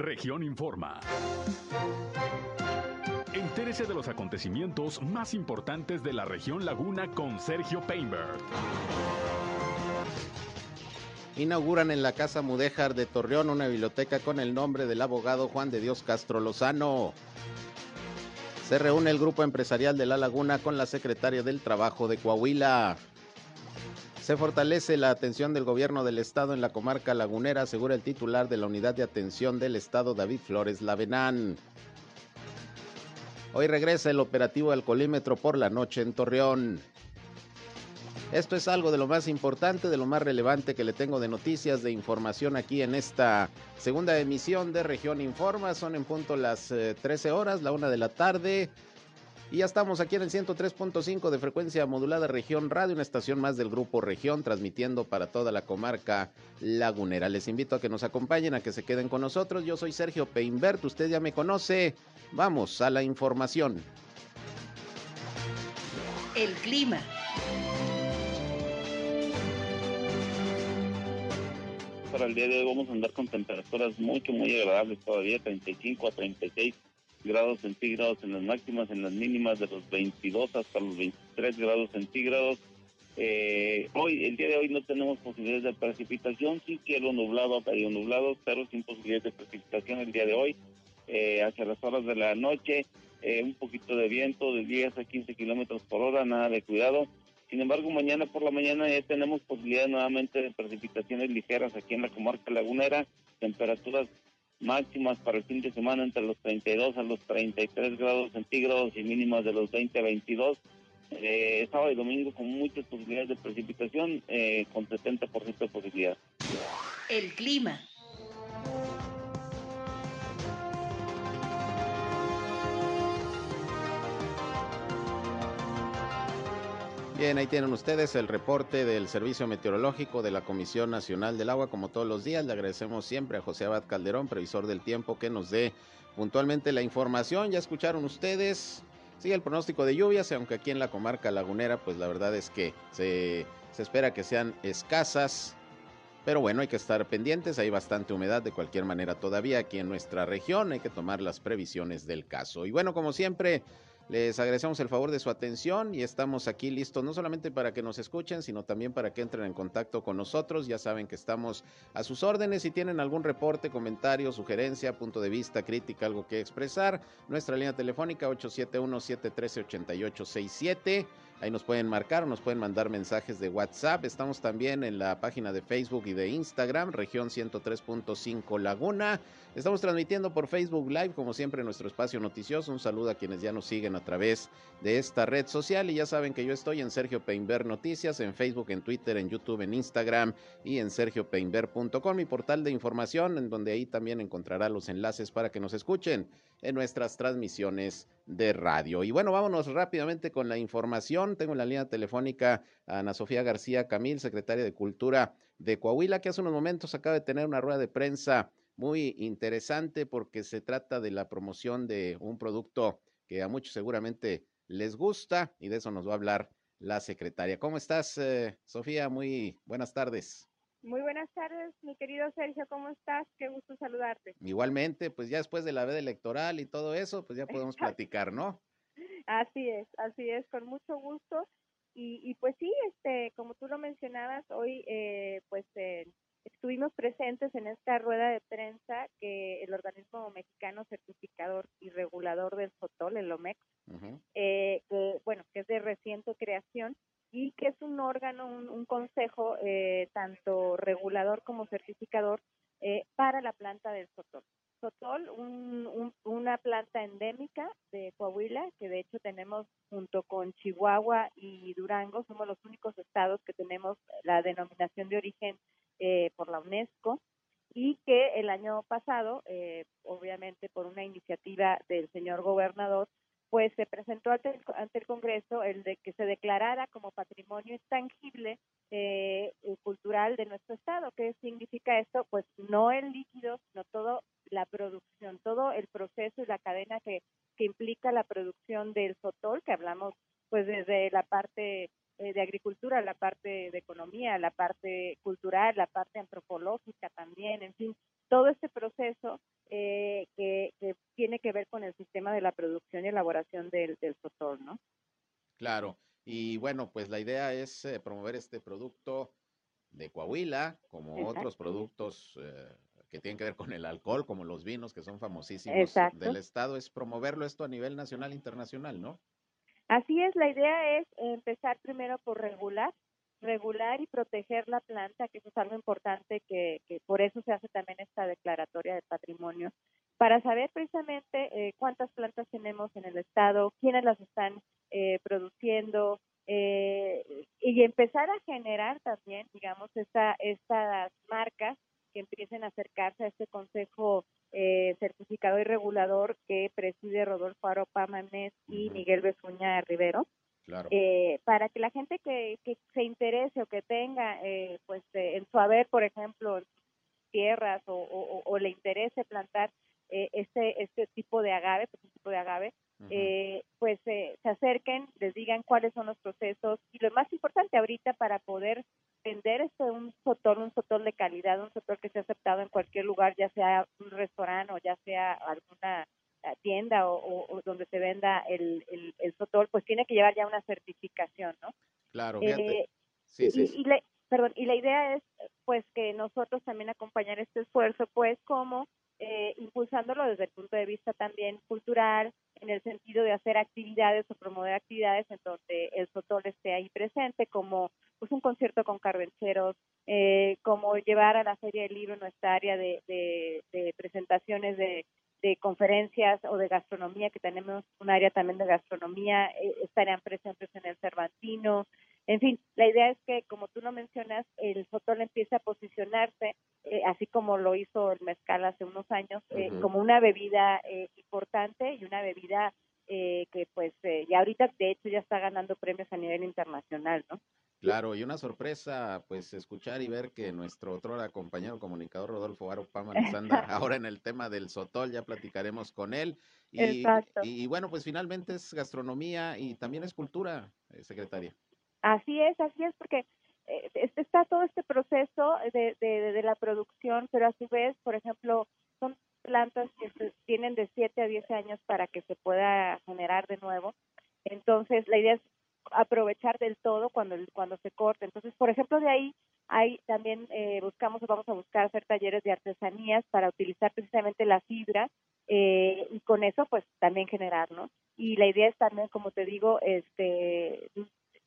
Región Informa. Entérese de los acontecimientos más importantes de la región Laguna con Sergio Painberg. Inauguran en la Casa Mudéjar de Torreón una biblioteca con el nombre del abogado Juan de Dios Castro Lozano. Se reúne el grupo empresarial de La Laguna con la secretaria del Trabajo de Coahuila. Se fortalece la atención del gobierno del estado en la comarca lagunera, asegura el titular de la unidad de atención del estado, David Flores Lavenán. Hoy regresa el operativo alcoholímetro por la noche en Torreón. Esto es algo de lo más importante, de lo más relevante que le tengo de noticias, de información aquí en esta segunda emisión de Región Informa. Son en punto las 13 eh, horas, la una de la tarde. Y ya estamos aquí en el 103.5 de frecuencia modulada Región Radio, una estación más del Grupo Región, transmitiendo para toda la comarca lagunera. Les invito a que nos acompañen, a que se queden con nosotros. Yo soy Sergio Peinbert, usted ya me conoce. Vamos a la información. El clima. Para el día de hoy vamos a andar con temperaturas mucho, muy agradables todavía, 35 a 36 grados centígrados en las máximas, en las mínimas de los 22 hasta los 23 grados centígrados. Eh, hoy, el día de hoy no tenemos posibilidades de precipitación, sí cielo nublado, medio nublado, pero sin posibilidades de precipitación el día de hoy. Eh, hacia las horas de la noche, eh, un poquito de viento de 10 a 15 kilómetros por hora, nada de cuidado. Sin embargo, mañana por la mañana ya tenemos posibilidades nuevamente de precipitaciones ligeras aquí en la comarca lagunera, temperaturas máximas para el fin de semana entre los 32 a los 33 grados centígrados y mínimas de los 20 a 22. Eh, sábado y domingo con muchas posibilidades de precipitación, eh, con 70% de posibilidad. El clima. Bien, ahí tienen ustedes el reporte del Servicio Meteorológico de la Comisión Nacional del Agua, como todos los días. Le agradecemos siempre a José Abad Calderón, previsor del tiempo, que nos dé puntualmente la información. Ya escucharon ustedes. Sigue el pronóstico de lluvias, aunque aquí en la comarca lagunera, pues la verdad es que se, se espera que sean escasas. Pero bueno, hay que estar pendientes, hay bastante humedad de cualquier manera todavía aquí en nuestra región, hay que tomar las previsiones del caso. Y bueno, como siempre, les agradecemos el favor de su atención y estamos aquí listos no solamente para que nos escuchen, sino también para que entren en contacto con nosotros. Ya saben que estamos a sus órdenes. Si tienen algún reporte, comentario, sugerencia, punto de vista, crítica, algo que expresar, nuestra línea telefónica 871-713-8867. Ahí nos pueden marcar o nos pueden mandar mensajes de WhatsApp. Estamos también en la página de Facebook y de Instagram, región 103.5 Laguna. Estamos transmitiendo por Facebook Live, como siempre, nuestro espacio noticioso. Un saludo a quienes ya nos siguen a través de esta red social. Y ya saben que yo estoy en Sergio Peinber Noticias, en Facebook, en Twitter, en YouTube, en Instagram y en sergiopeinber.com, mi portal de información, en donde ahí también encontrará los enlaces para que nos escuchen en nuestras transmisiones de radio. Y bueno, vámonos rápidamente con la información. Tengo en la línea telefónica a Ana Sofía García Camil, secretaria de Cultura de Coahuila, que hace unos momentos acaba de tener una rueda de prensa muy interesante porque se trata de la promoción de un producto que a muchos seguramente les gusta y de eso nos va a hablar la secretaria. ¿Cómo estás, eh, Sofía? Muy buenas tardes. Muy buenas tardes, mi querido Sergio, ¿cómo estás? Qué gusto saludarte. Igualmente, pues ya después de la veda electoral y todo eso, pues ya podemos platicar, ¿no? Así es, así es, con mucho gusto. Y, y pues sí, este, como tú lo mencionabas, hoy eh, pues eh, Estuvimos presentes en esta rueda de prensa que el organismo mexicano certificador y regulador del SOTOL, el OMEX, eh, que, bueno, que es de reciente creación y que es un órgano, un, consejo eh, tanto regulador como certificador eh, para la planta del Sotol. Sotol, un, una planta endémica de Coahuila, que de hecho tenemos junto con Chihuahua y Durango, somos los únicos estados que tenemos la denominación de origen eh, por la UNESCO y que el año pasado, eh, obviamente por una iniciativa del señor gobernador, pues se presentó ante el, Congreso el de que se declarara como patrimonio intangible eh, cultural de nuestro estado. ¿Qué significa esto? Pues no el líquido, sino todo la producción, todo el proceso y la cadena que, que implica la producción del sotol, que hablamos pues desde la parte eh, de agricultura, la parte de economía, la parte cultural, la parte antropológica también, en fin, todo este proceso eh, que, tiene que ver con el sistema de la producción y elaboración del, del ¿no? Claro, y bueno, pues la idea es eh, promover este producto de Coahuila, como otros productos que tienen que ver con el alcohol, como los vinos que son famosísimos del estado, es promoverlo esto a nivel nacional e internacional, ¿no? Así es, la idea es empezar primero por regular, regular y proteger la planta, que eso es algo importante, que, por eso se hace también esta declaratoria de patrimonio, para saber precisamente eh, cuántas plantas tenemos en el estado, quiénes las están eh, produciendo, eh, y empezar a generar también, digamos, esta, estas marcas que empiecen a acercarse a este consejo eh, certificado y regulador que preside Rodolfo Aropa Manés y Miguel Bezuña Rivero. Eh, para que la gente que, que, se interese o que tenga eh, pues en su haber, por ejemplo, tierras o, o, le interese plantar este este tipo de agave, pues un tipo de agave, pues se acerquen, les digan cuáles son los procesos y lo más importante ahorita para poder vender este un sotol, un sotol de calidad, un sotol que sea aceptado en cualquier lugar, ya sea un restaurante o ya sea alguna eh, tienda o, donde se venda el, el, sotol, pues tiene que llevar ya una certificación, ¿no? Claro. Eh, sí, sí. Y, la, perdón, y la idea es, pues, que nosotros también acompañar este esfuerzo, pues, como eh, impulsándolo desde el punto de vista también cultural, en el sentido de hacer actividades o promover actividades en donde el sotol esté ahí presente, como pues un concierto con carvenceros, eh, como llevar a la Feria del Libro nuestra área de, de, presentaciones de, de, conferencias o de gastronomía, que tenemos un área también de gastronomía, eh, estarían presentes en el Cervantino, en fin, la idea es que, como tú lo mencionas, el sotol empiece a posicionarse, eh, así como lo hizo el mezcal hace unos años, eh, como una bebida eh, importante y una bebida que, pues, ya ahorita, de hecho, ya está ganando premios a nivel internacional, ¿no? Claro, y una sorpresa, pues, escuchar y ver que nuestro otro compañero comunicador Rodolfo Baro Pama nos anda ahora en el tema del sotol, ya platicaremos con él. Y, y bueno, pues finalmente es gastronomía y también es cultura, secretaria. Así es, así es, porque eh, está todo este proceso de, de, la producción, pero a su vez, por ejemplo, son plantas que tienen de 7 a 10 años para que se pueda generar de nuevo. Entonces, la idea es aprovechar del todo cuando, cuando se corte. Entonces, por ejemplo, de ahí hay también eh, buscamos o vamos a buscar hacer talleres de artesanías para utilizar precisamente la fibra eh, y con eso pues también generar, ¿no? Y la idea es también, como te digo, este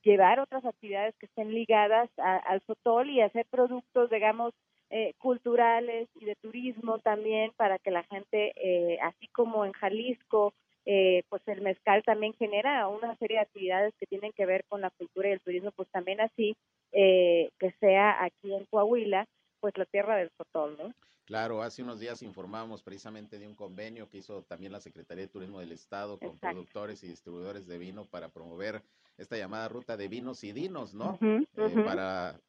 llevar otras actividades que estén ligadas al Sotol y hacer productos, digamos, eh, culturales y de turismo también para que la gente, eh, así como en Jalisco, eh, pues el mezcal también genera una serie de actividades que tienen que ver con la cultura y el turismo, pues también así que sea aquí en Coahuila, pues la tierra del Sotol, ¿no? Claro, hace unos días informamos precisamente de un convenio que hizo también la Secretaría de Turismo del Estado con productores y distribuidores de vino para promover esta llamada ruta de vinos y dinos, ¿no? Eh, para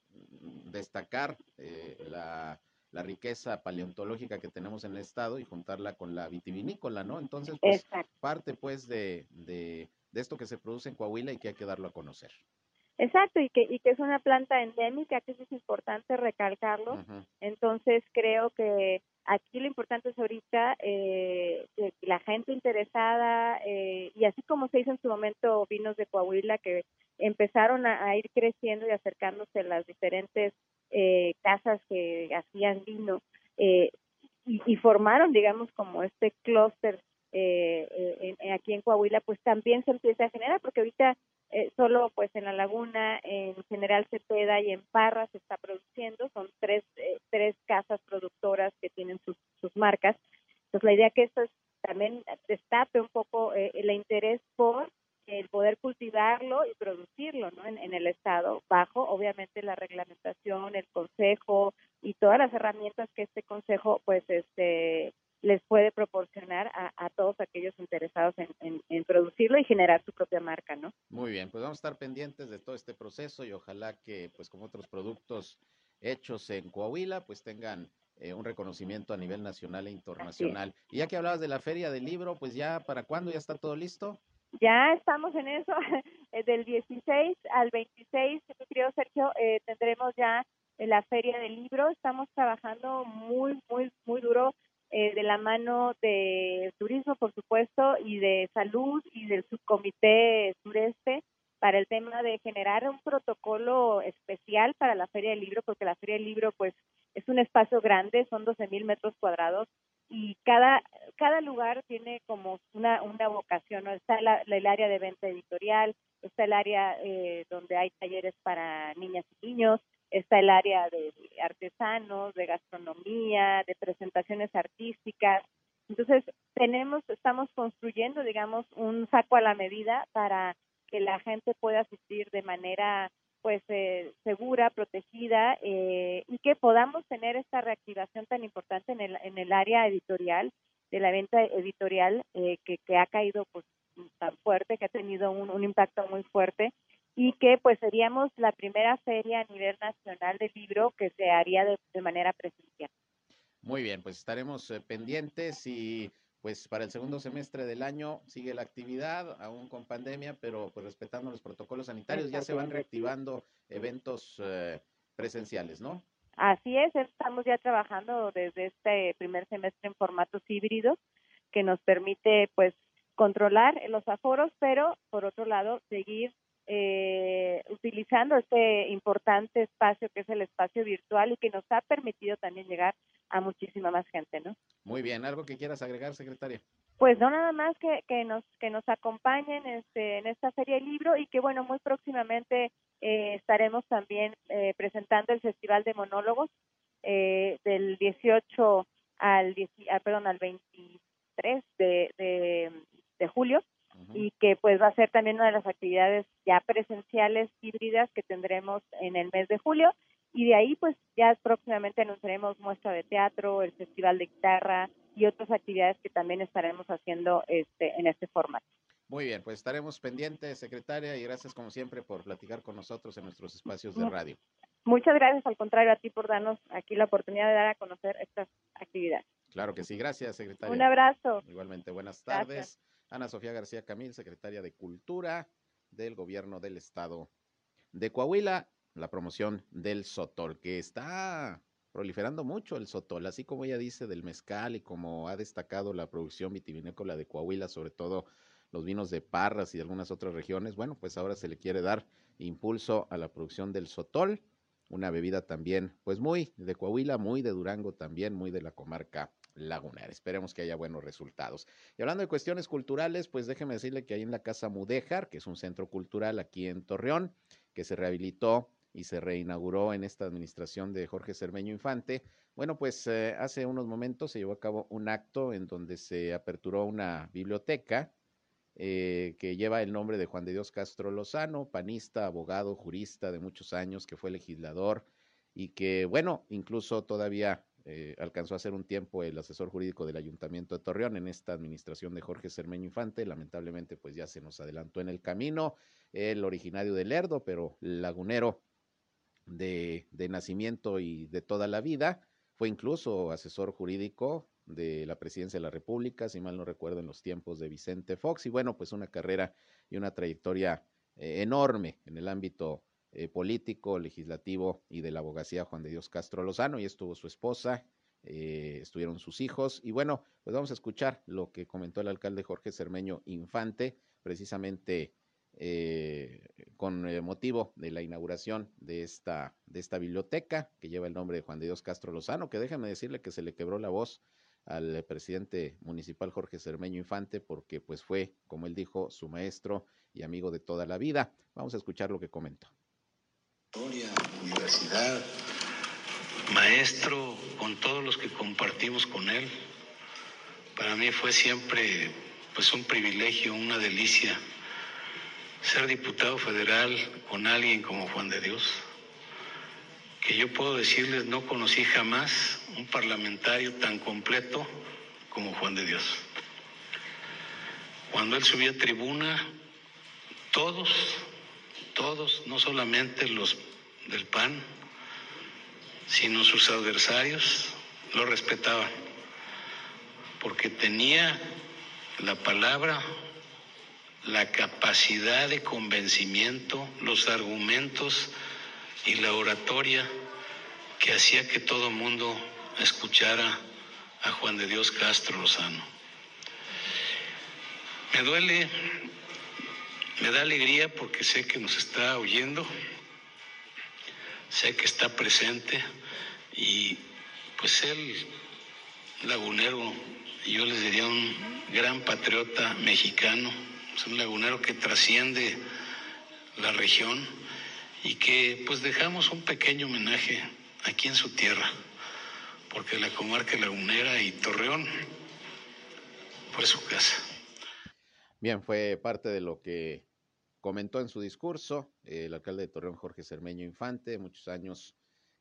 destacar eh, la, riqueza paleontológica que tenemos en el estado y juntarla con la vitivinícola, ¿no? Entonces, pues, parte pues de, de, de esto que se produce en Coahuila y que hay que darlo a conocer. Exacto, y que, y que es una planta endémica, que es importante recalcarlo. Entonces, creo que aquí lo importante es ahorita eh, la gente interesada, eh, y así como se hizo en su momento vinos de Coahuila, que empezaron a, ir creciendo y acercándose las diferentes eh, casas que hacían vino, y, y, formaron, digamos, como este clúster aquí en Coahuila, pues también se empieza a generar, porque ahorita eh, solo pues en la laguna, en General Cepeda y en Parra se está produciendo, son tres, eh, tres casas productoras que tienen sus, sus marcas. Entonces la idea que esto es, también destape un poco eh, el interés por el poder cultivarlo y producirlo ¿no? en, en, el estado bajo obviamente la reglamentación el consejo y todas las herramientas que este consejo pues este les puede proporcionar a, todos aquellos interesados en, producirlo y generar su propia marca, ¿no? Muy bien, pues vamos a estar pendientes de todo este proceso y ojalá que, pues como otros productos hechos en Coahuila, pues tengan eh, un reconocimiento a nivel nacional e internacional. Y ya que hablabas de la feria del libro, pues ya para cuándo ya está todo listo? Ya estamos en eso, del 16 al 26, mi querido Sergio, eh, tendremos ya la feria del libro, estamos trabajando muy, muy, muy duro eh, de la mano de turismo, por supuesto, y de salud y del subcomité sureste para el tema de generar un protocolo especial para la Feria del Libro, porque la Feria del Libro, pues, es un espacio grande, son 12 mil metros cuadrados, y cada, cada lugar tiene como una, una vocación, ¿no? Está el área de venta editorial, está el área eh, donde hay talleres para niñas y niños, está el área de artesanos, de gastronomía, de presentaciones artísticas. Entonces, tenemos, estamos construyendo, digamos, un saco a la medida para que la gente pueda asistir de manera pues eh, segura, protegida eh, y que podamos tener esta reactivación tan importante en el, en el área editorial, de la venta editorial eh, que, que ha caído pues tan fuerte, que ha tenido un, un impacto muy fuerte y que pues seríamos la primera feria a nivel nacional de libro que se haría de, de manera presencial. Muy bien, pues estaremos pendientes y pues para el segundo semestre del año sigue la actividad, aún con pandemia, pero pues respetando los protocolos sanitarios, ya se van reactivando eventos eh, presenciales, ¿no? Así es, estamos ya trabajando desde este primer semestre en formatos híbridos, que nos permite pues controlar los aforos, pero por otro lado seguir eh, utilizando este importante espacio que es el espacio virtual y que nos ha permitido también llegar a muchísima más gente, ¿no? Muy bien, ¿algo que quieras agregar, secretaria? Pues no nada más que, que nos que nos acompañen este, en esta feria del libro y que bueno muy próximamente eh, estaremos también eh, presentando el festival de monólogos eh, del 18 al ah, perdón al 23 de, de, de julio y que pues va a ser también una de las actividades ya presenciales híbridas que tendremos en el mes de julio y de ahí pues ya próximamente anunciaremos muestra de teatro, el festival de guitarra y otras actividades que también estaremos haciendo este en este formato. Muy bien, pues estaremos pendientes, secretaria, y gracias como siempre por platicar con nosotros en nuestros espacios de radio. Muchas gracias, al contrario, a ti por darnos aquí la oportunidad de dar a conocer estas actividades. Claro que sí, gracias, secretaria. Un abrazo. Igualmente, buenas tardes. Ana Sofía García Camil, secretaria de Cultura del Gobierno del Estado de Coahuila la promoción del sotol, que está proliferando mucho el sotol, así como ella dice del mezcal y como ha destacado la producción vitivinícola de Coahuila, sobre todo los vinos de Parras y de algunas otras regiones, bueno, pues ahora se le quiere dar impulso a la producción del sotol, una bebida también, pues muy de Coahuila, muy de Durango también, muy de la comarca lagunar. Esperemos que haya buenos resultados. Y hablando de cuestiones culturales, pues déjeme decirle que hay en la Casa Mudéjar, que es un centro cultural aquí en Torreón, que se rehabilitó y se reinauguró en esta administración de Jorge Cermeño Infante. Bueno, pues eh, hace unos momentos se llevó a cabo un acto en donde se aperturó una biblioteca eh, que lleva el nombre de Juan de Dios Castro Lozano, panista, abogado, jurista de muchos años, que fue legislador y que, bueno, incluso todavía eh, alcanzó a ser un tiempo el asesor jurídico del Ayuntamiento de Torreón en esta administración de Jorge Cermeño Infante. Lamentablemente, pues ya se nos adelantó en el camino. El originario de Lerdo, pero lagunero de, de nacimiento y de toda la vida. Fue incluso asesor jurídico de la presidencia de la República, si mal no recuerdo, en los tiempos de Vicente Fox. Y bueno, pues una carrera y una trayectoria eh, enorme en el ámbito eh, político, legislativo y de la abogacía Juan de Dios Castro Lozano. Y estuvo su esposa, eh, estuvieron sus hijos. Y bueno, pues vamos a escuchar lo que comentó el alcalde Jorge Cermeño Infante, precisamente con motivo de la inauguración de esta, de esta biblioteca que lleva el nombre de Juan de Dios Castro Lozano, que déjame decirle que se le quebró la voz al presidente municipal Jorge Cermeño Infante porque pues fue, como él dijo, su maestro y amigo de toda la vida. Vamos a escuchar lo que comentó. Universidad, maestro con todos los que compartimos con él. Para mí fue siempre pues un privilegio, una delicia ser diputado federal con alguien como Juan de Dios, que yo puedo decirles no conocí jamás un parlamentario tan completo como Juan de Dios. Cuando él subía a tribuna, todos, todos, no solamente los del PAN, sino sus adversarios, lo respetaban, porque tenía la palabra la capacidad de convencimiento, los argumentos y la oratoria que hacía que todo mundo escuchara a Juan de Dios Castro Lozano. Me duele, me da alegría porque sé que nos está oyendo, sé que está presente y pues él, lagunero, yo les diría un gran patriota mexicano, es un lagunero que trasciende la región y que pues dejamos un pequeño homenaje aquí en su tierra, porque la comarca lagunera y Torreón fue su casa. Bien, fue parte de lo que comentó en su discurso el alcalde de Torreón, Jorge Cermeño Infante, muchos años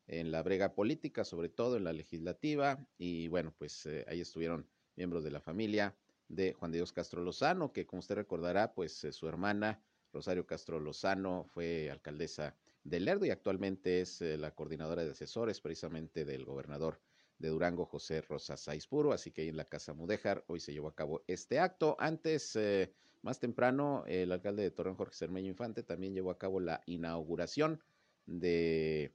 en la brega política, sobre todo en la legislativa, y bueno, pues eh, ahí estuvieron miembros de la familia de Juan Dios Castro Lozano, que como usted recordará, pues eh, su hermana Rosario Castro Lozano fue alcaldesa de Lerdo y actualmente es eh, la coordinadora de asesores precisamente del gobernador de Durango, José Rosa Saizpuro, así que ahí en la Casa Mudéjar hoy se llevó a cabo este acto. Antes, eh, más temprano, el alcalde de Torreón, Jorge Cermeño Infante, también llevó a cabo la inauguración de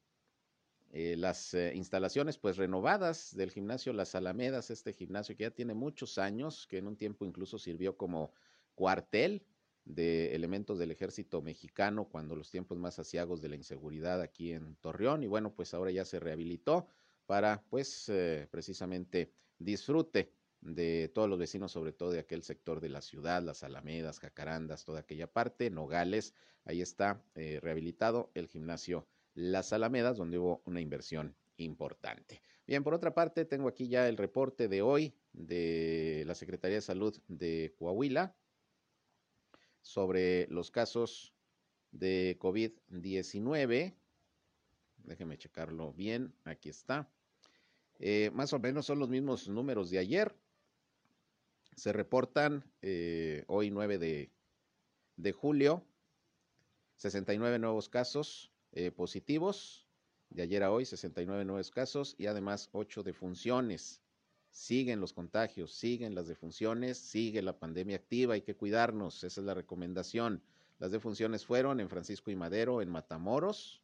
eh, las instalaciones pues renovadas del gimnasio Las Alamedas, este gimnasio que ya tiene muchos años, que en un tiempo incluso sirvió como cuartel de elementos del ejército mexicano cuando los tiempos más asiagos de la inseguridad aquí en Torreón y bueno pues ahora ya se rehabilitó para pues eh, precisamente disfrute de todos los vecinos, sobre todo de aquel sector de la ciudad, las Alamedas, Jacarandas, toda aquella parte, Nogales, ahí está rehabilitado el gimnasio las Alamedas, donde hubo una inversión importante. Bien, por otra parte, tengo aquí ya el reporte de hoy de la Secretaría de Salud de Coahuila sobre los casos de COVID-19. Déjeme checarlo bien, aquí está. Eh, más o menos son los mismos números de ayer. Se reportan eh, hoy 9 de, de julio 69 nuevos casos, eh, positivos, de ayer a hoy 69 nuevos casos y además 8 defunciones. Siguen los contagios, siguen las defunciones, sigue la pandemia activa, hay que cuidarnos, esa es la recomendación. Las defunciones fueron en Francisco y Madero, en Matamoros,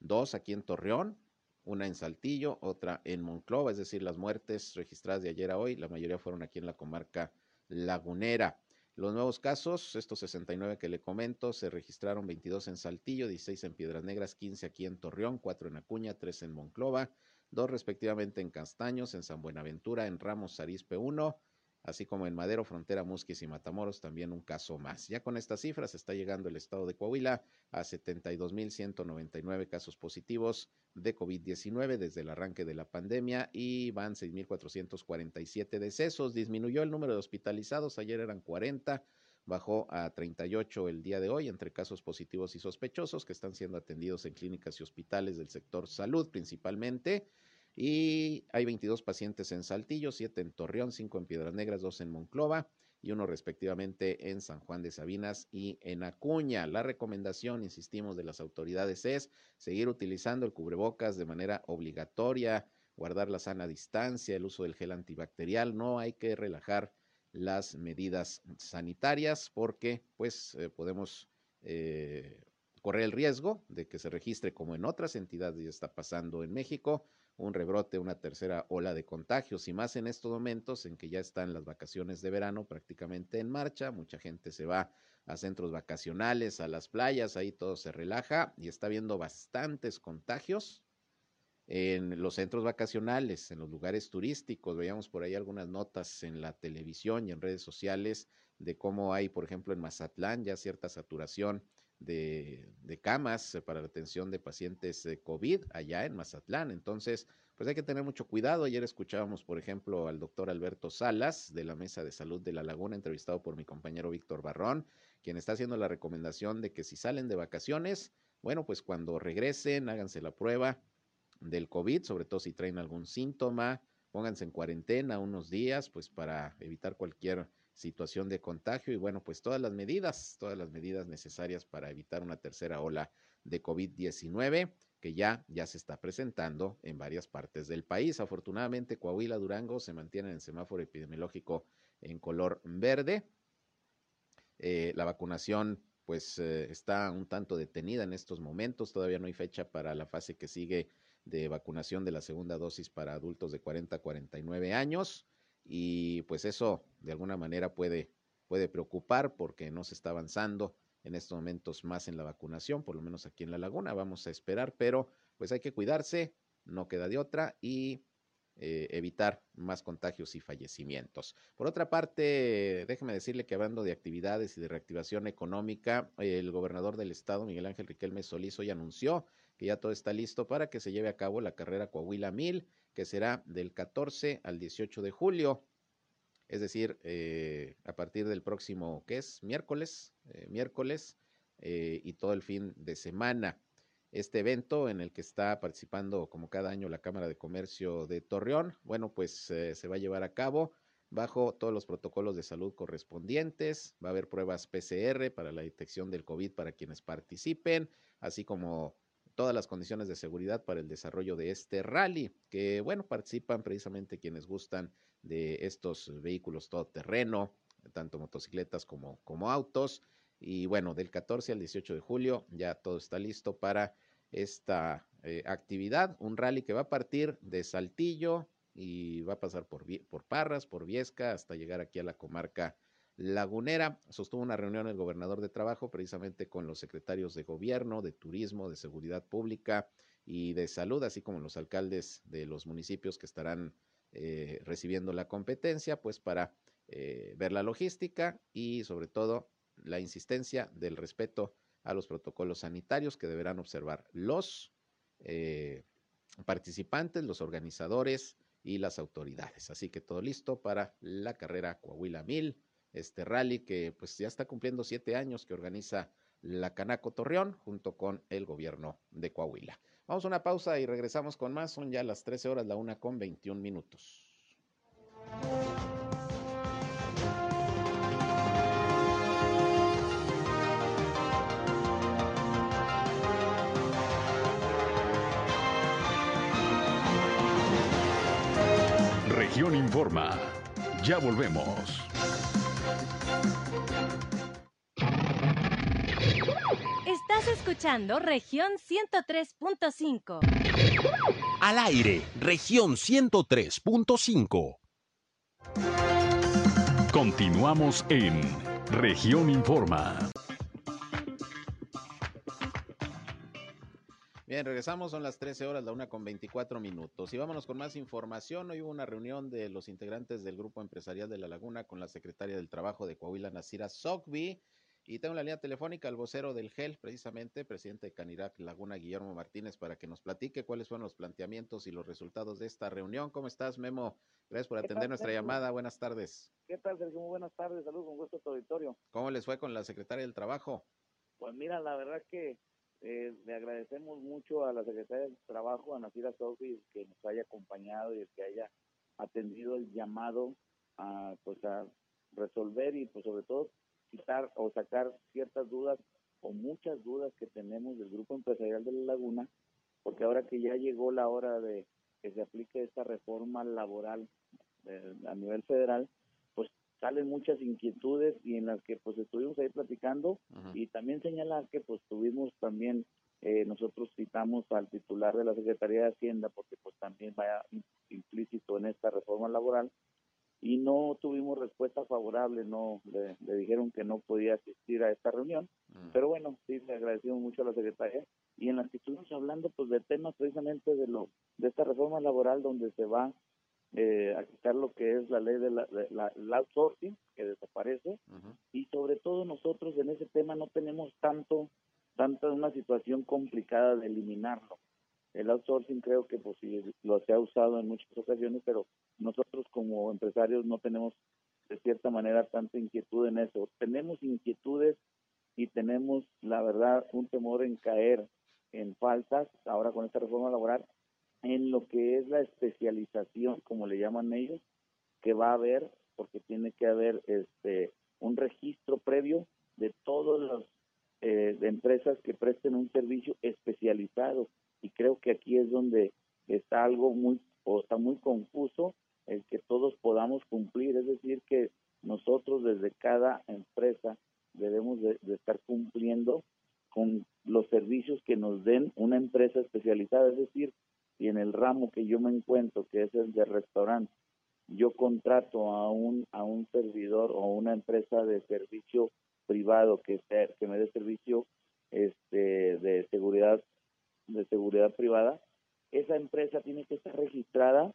dos aquí en Torreón, una en Saltillo, otra en Monclova, es decir, las muertes registradas de ayer a hoy, la mayoría fueron aquí en la comarca lagunera. Los nuevos casos, estos 69 que le comento, se registraron 22 en Saltillo, 16 en Piedras Negras, 15 aquí en Torreón, 4 en Acuña, 3 en Monclova, 2 respectivamente en Castaños, en San Buenaventura, en Ramos Arispe 1, así como en Madero, Frontera, Musquis y Matamoros, también un caso más. Ya con estas cifras está llegando el estado de Coahuila a 72.199 casos positivos de COVID-19 desde el arranque de la pandemia y van 6.447 decesos. Disminuyó el número de hospitalizados, ayer eran 40 bajó a 38 el día de hoy entre casos positivos y sospechosos que están siendo atendidos en clínicas y hospitales del sector salud principalmente. Y hay 22 pacientes en Saltillo, 7 en Torreón, 5 en Piedras Negras, 2 en Monclova y uno respectivamente en San Juan de Sabinas y en Acuña. La recomendación, insistimos, de las autoridades es seguir utilizando el cubrebocas de manera obligatoria, guardar la sana distancia, el uso del gel antibacterial. No hay que relajar las medidas sanitarias porque pues eh, podemos eh, correr el riesgo de que se registre como en otras entidades ya está pasando en México un rebrote, una tercera ola de contagios y más en estos momentos en que ya están las vacaciones de verano prácticamente en marcha, mucha gente se va a centros vacacionales, a las playas, ahí todo se relaja y está habiendo bastantes contagios en los centros vacacionales, en los lugares turísticos. Veíamos por ahí algunas notas en la televisión y en redes sociales de cómo hay, por ejemplo, en Mazatlán ya cierta saturación de, camas para la atención de pacientes de COVID allá en Mazatlán. Entonces, pues hay que tener mucho cuidado. Ayer escuchábamos, por ejemplo, al doctor Alberto Salas de la Mesa de Salud de La Laguna, entrevistado por mi compañero Víctor Barrón, quien está haciendo la recomendación de que si salen de vacaciones, bueno, pues cuando regresen, háganse la prueba del COVID, sobre todo si traen algún síntoma, pónganse en cuarentena unos días, pues para evitar cualquier situación de contagio y bueno, pues todas las medidas, todas las medidas necesarias para evitar una tercera ola de COVID-19 que ya, ya se está presentando en varias partes del país. Afortunadamente, Coahuila, Durango se mantienen en semáforo epidemiológico en color verde. Eh, la vacunación pues eh, está un tanto detenida en estos momentos, todavía no hay fecha para la fase que sigue de vacunación de la segunda dosis para adultos de 40 a 49 años y pues eso de alguna manera puede, puede preocupar porque no se está avanzando en estos momentos más en la vacunación, por lo menos aquí en la laguna, vamos a esperar, pero pues hay que cuidarse, no queda de otra y eh, evitar más contagios y fallecimientos. Por otra parte, déjeme decirle que hablando de actividades y de reactivación económica, el gobernador del estado, Miguel Ángel Riquelme Solís, hoy anunció que ya todo está listo para que se lleve a cabo la carrera Coahuila 1000, que será del 14 al 18 de julio. Es decir, eh, a partir del próximo, ¿qué es? Miércoles, eh, miércoles y todo el fin de semana este evento en el que está participando como cada año la Cámara de Comercio de Torreón. Bueno, pues eh, se va a llevar a cabo bajo todos los protocolos de salud correspondientes. Va a haber pruebas PCR para la detección del COVID para quienes participen, así como todas las condiciones de seguridad para el desarrollo de este rally, que bueno, participan precisamente quienes gustan de estos vehículos todoterreno, tanto motocicletas como, como autos. Y bueno, del 14 al 18 de julio ya todo está listo para esta eh, actividad, un rally que va a partir de Saltillo y va a pasar por, por Parras, por Viesca, hasta llegar aquí a la comarca lagunera. Sostuvo una reunión el gobernador de trabajo precisamente con los secretarios de gobierno, de turismo, de seguridad pública y de salud, así como los alcaldes de los municipios que estarán eh, recibiendo la competencia, pues para eh, ver la logística y sobre todo la insistencia del respeto a los protocolos sanitarios que deberán observar los eh, participantes, los organizadores y las autoridades. Así que todo listo para la carrera Coahuila 1000, este rally que pues ya está cumpliendo siete años que organiza la Canaco Torreón junto con el gobierno de Coahuila. Vamos a una pausa y regresamos con más. Son ya las 13 horas, la una con 21 minutos. Región Informa. Ya volvemos. Estás escuchando región 103.5. Al aire, región 103.5. Continuamos en región Informa. Bien, regresamos, son las 13 horas, la una con 24 minutos. Y vámonos con más información. Hoy hubo una reunión de los integrantes del Grupo Empresarial de La Laguna con la secretaria del Trabajo de Coahuila, Nasira Sogbi. Y tengo la línea telefónica al vocero del GEL, precisamente, presidente de Canirac Laguna, Guillermo Martínez, para que nos platique cuáles fueron los planteamientos y los resultados de esta reunión. ¿Cómo estás, Memo? Gracias por atender nuestra llamada. Buenas tardes. ¿Qué tal, Sergio? Muy buenas tardes. Saludos, con gusto a tu auditorio. ¿Cómo les fue con la secretaria del Trabajo? Pues mira, la verdad que eh, le agradecemos mucho a la Secretaría del Trabajo, a Nacira Sofi, que nos haya acompañado y el que haya atendido el llamado a, pues, a resolver y pues sobre todo quitar o sacar ciertas dudas o muchas dudas que tenemos del Grupo Empresarial de la Laguna, porque ahora que ya llegó la hora de que se aplique esta reforma laboral eh, a nivel federal, salen muchas inquietudes y en las que pues estuvimos ahí platicando y también señalar que pues tuvimos también eh, nosotros citamos al titular de la Secretaría de Hacienda porque pues también vaya implícito en esta reforma laboral y no tuvimos respuesta favorable, no le, dijeron que no podía asistir a esta reunión, pero bueno, sí le agradecemos mucho a la Secretaría y en las que estuvimos hablando pues de temas precisamente de lo de esta reforma laboral donde se va eh, a quitar lo que es la ley de la, outsourcing, que desaparece, y sobre todo nosotros en ese tema no tenemos tanto, tanta una situación complicada de eliminarlo. El outsourcing creo que pues sí, lo se ha usado en muchas ocasiones, pero nosotros como empresarios no tenemos de cierta manera tanta inquietud en eso. Tenemos inquietudes y tenemos, la verdad, un temor en caer en faltas ahora con esta reforma laboral en lo que es la especialización, como le llaman ellos, que va a haber, porque tiene que haber este un registro previo de todas las eh, empresas que presten un servicio especializado. Y creo que aquí es donde está algo muy, o está muy confuso el que todos podamos cumplir, es decir, que nosotros desde cada empresa debemos de estar cumpliendo con los servicios que nos den una empresa especializada, es decir, si en el ramo que yo me encuentro, que es el de restaurante, yo contrato a un, a un servidor o una empresa de servicio privado que, que me dé servicio este, de seguridad de seguridad privada, esa empresa tiene que estar registrada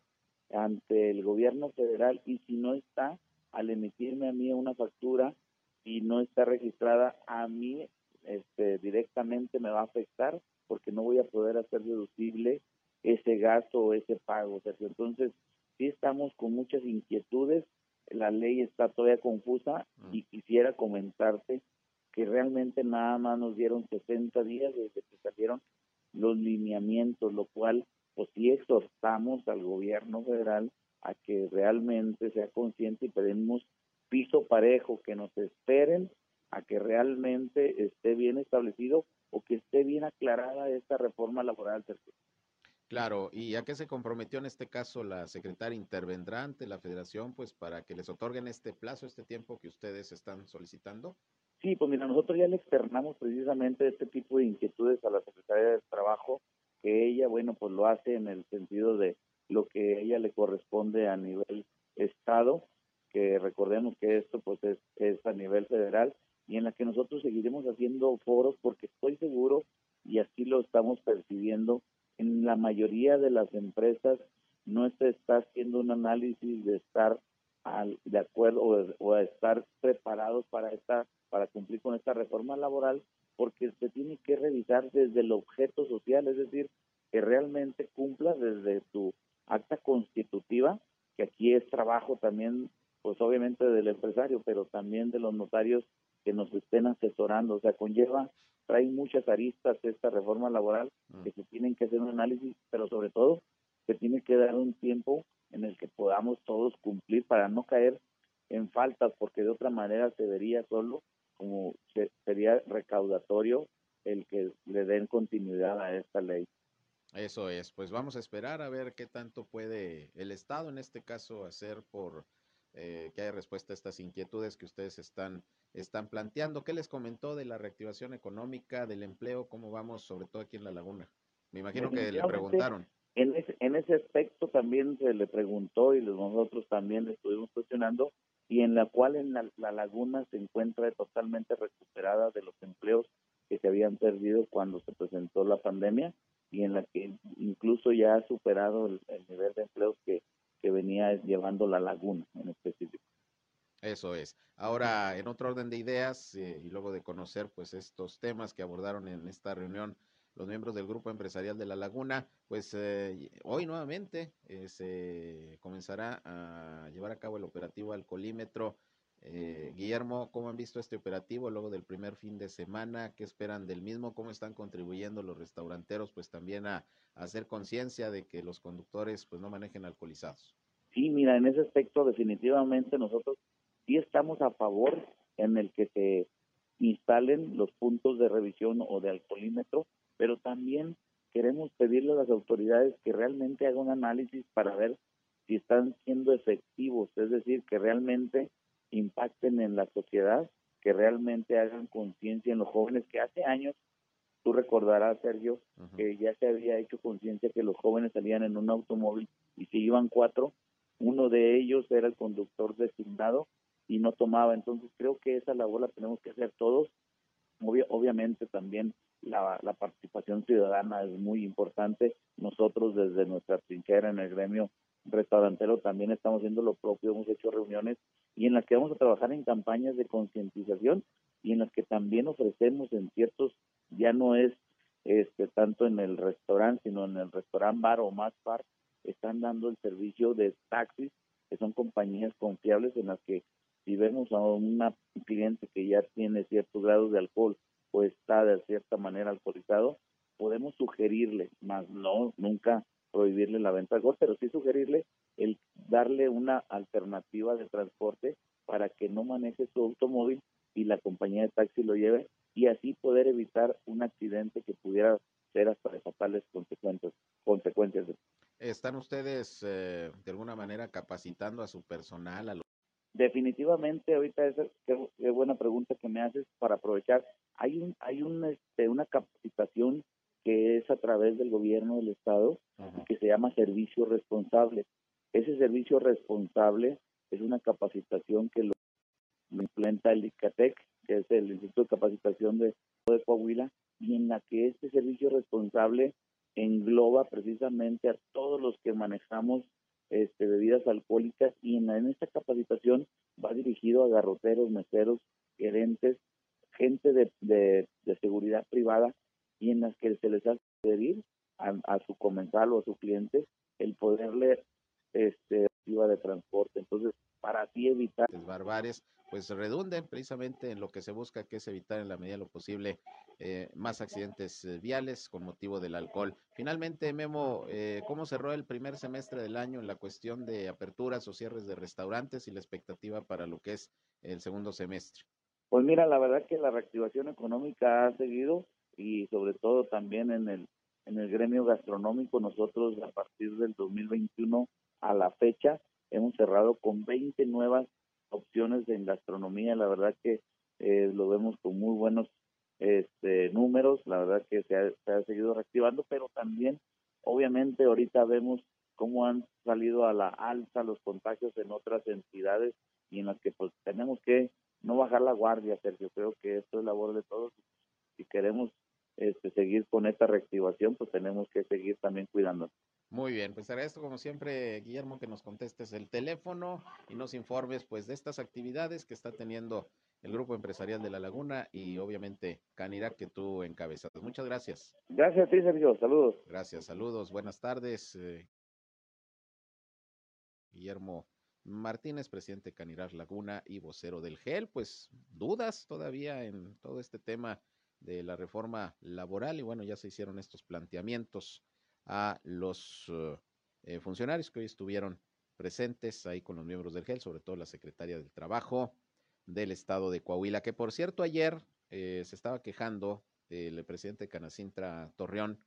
ante el gobierno federal y si no está, al emitirme a mí una factura y no está registrada a mí este, directamente me va a afectar porque no voy a poder hacer deducible ese gasto o ese pago. Entonces, sí estamos con muchas inquietudes, la ley está todavía confusa mm. y quisiera comentarte que realmente nada más nos dieron 60 días desde que salieron los lineamientos, lo cual pues sí exhortamos al gobierno federal a que realmente sea consciente y pedimos piso parejo, que nos esperen a que realmente esté bien establecido o que esté bien aclarada esta reforma laboral. Claro, ¿y a qué se comprometió en este caso la secretaria? ¿Intervendrá ante la federación pues para que les otorguen este plazo, este tiempo que ustedes están solicitando? Sí, pues mira, nosotros ya le externamos precisamente este tipo de inquietudes a la Secretaría de Trabajo, que ella, bueno, pues lo hace en el sentido de lo que a ella le corresponde a nivel Estado, que recordemos que esto pues es, es a nivel federal y en la que nosotros seguiremos haciendo foros porque estoy seguro y así lo estamos percibiendo en la mayoría de las empresas no se está haciendo un análisis de estar al, de acuerdo o, o estar preparados para esta para cumplir con esta reforma laboral porque se tiene que revisar desde el objeto social, es decir, que realmente cumpla desde tu acta constitutiva, que aquí es trabajo también, pues obviamente del empresario, pero también de los notarios que nos estén asesorando, o sea, conlleva, trae muchas aristas esta reforma laboral mm. que se tienen que hacer un análisis, pero sobre todo se tiene que dar un tiempo en el que podamos todos cumplir para no caer en faltas, porque de otra manera se vería solo como sería recaudatorio el que le den continuidad a esta ley. Eso es, pues vamos a esperar a ver qué tanto puede el Estado en este caso hacer por eh, que haya respuesta a estas inquietudes que ustedes están, están planteando. ¿Qué les comentó de la reactivación económica, del empleo? ¿Cómo vamos, sobre todo aquí en La Laguna? Me imagino que le preguntaron. En ese, en ese aspecto también se le preguntó y nosotros también le estuvimos cuestionando y en la cual en la, laguna se encuentra totalmente recuperada de los empleos que se habían perdido cuando se presentó la pandemia y en la que incluso ya ha superado el, nivel de empleos que, que venía llevando la laguna en específico. Eso es. Ahora, en otro orden de ideas eh, y luego de conocer pues estos temas que abordaron en esta reunión los miembros del Grupo Empresarial de La Laguna, pues eh, hoy nuevamente eh, se comenzará a llevar a cabo el operativo alcoholímetro. Eh, Guillermo, ¿cómo han visto este operativo luego del primer fin de semana? ¿Qué esperan del mismo? ¿Cómo están contribuyendo los restauranteros pues también a, hacer conciencia de que los conductores pues no manejen alcoholizados? Sí, mira, en ese aspecto definitivamente nosotros sí estamos a favor en el que se instalen los puntos de revisión o de alcoholímetro pero también queremos pedirle a las autoridades que realmente hagan un análisis para ver si están siendo efectivos, es decir, que realmente impacten en la sociedad, que realmente hagan conciencia en los jóvenes, que hace años, tú recordarás, Sergio, que ya se había hecho conciencia que los jóvenes salían en un automóvil y si iban cuatro, uno de ellos era el conductor designado y no tomaba. Entonces creo que esa labor la tenemos que hacer todos. obviamente también la, participación ciudadana es muy importante. Nosotros desde nuestra trinchera en el gremio restaurantero también estamos haciendo lo propio, hemos hecho reuniones y en las que vamos a trabajar en campañas de concientización y en las que también ofrecemos en ciertos, ya no es este tanto en el restaurante, sino en el restaurante bar o más bar, están dando el servicio de taxis, que son compañías confiables en las que si vemos a un cliente que ya tiene ciertos grados de alcohol o está de cierta manera alcoholizado, podemos sugerirle, más no, nunca prohibirle la venta de alcohol, pero sí sugerirle el darle una alternativa de transporte para que no maneje su automóvil y la compañía de taxi lo lleve y así poder evitar un accidente que pudiera ser hasta de fatales consecuencias. consecuencias. ¿Están ustedes eh, de alguna manera capacitando a su personal, Definitivamente, ahorita esa qué, buena pregunta que me haces para aprovechar. Hay un, hay un, este, una capacitación que es a través del gobierno del estado, que se llama servicio responsable. Ese servicio responsable es una capacitación que lo, implementa el ICATEC, que es el Instituto de Capacitación de, de Coahuila, y en la que este servicio responsable engloba precisamente a todos los que manejamos este, bebidas alcohólicas y en, en esta capacitación va dirigido a garroteros, meseros, gerentes, gente de, de, seguridad privada y en las que se les hace pedir a, su comensal o a su cliente el poderle este de transporte. Entonces, para así evitar barbares, pues redunden precisamente en lo que se busca, que es evitar en la medida de lo posible eh, más accidentes eh, viales con motivo del alcohol. Finalmente, Memo, eh, ¿cómo cerró el primer semestre del año en la cuestión de aperturas o cierres de restaurantes y la expectativa para lo que es el segundo semestre? Pues mira, la verdad que la reactivación económica ha seguido y sobre todo también en el en el gremio gastronómico nosotros a partir del 2021 a la fecha hemos cerrado con 20 nuevas opciones en gastronomía. La verdad que eh, lo vemos con muy buenos este, números. La verdad que se ha, se ha seguido reactivando, pero también, obviamente, ahorita vemos cómo han salido a la alza los contagios en otras entidades y en las que pues tenemos que no bajar la guardia, Sergio. Creo que esto es labor de todos. Si queremos este, seguir con esta reactivación, pues tenemos que seguir también cuidándonos. Muy bien, pues agradezco como siempre, Guillermo, que nos contestes el teléfono y nos informes pues de estas actividades que está teniendo el Grupo Empresarial de La Laguna y obviamente Canirac que tú encabezas. Muchas gracias. Gracias a ti, Sergio. Saludos. Gracias, saludos. Buenas tardes. Eh, Guillermo Martínez, presidente Canirac Laguna y vocero del GEL, pues dudas todavía en todo este tema de la reforma laboral y bueno, ya se hicieron estos planteamientos a los eh, eh, funcionarios que hoy estuvieron presentes ahí con los miembros del GEL, sobre todo la secretaria del Trabajo del estado de Coahuila, que por cierto ayer eh, se estaba quejando el presidente Canacintra Torreón,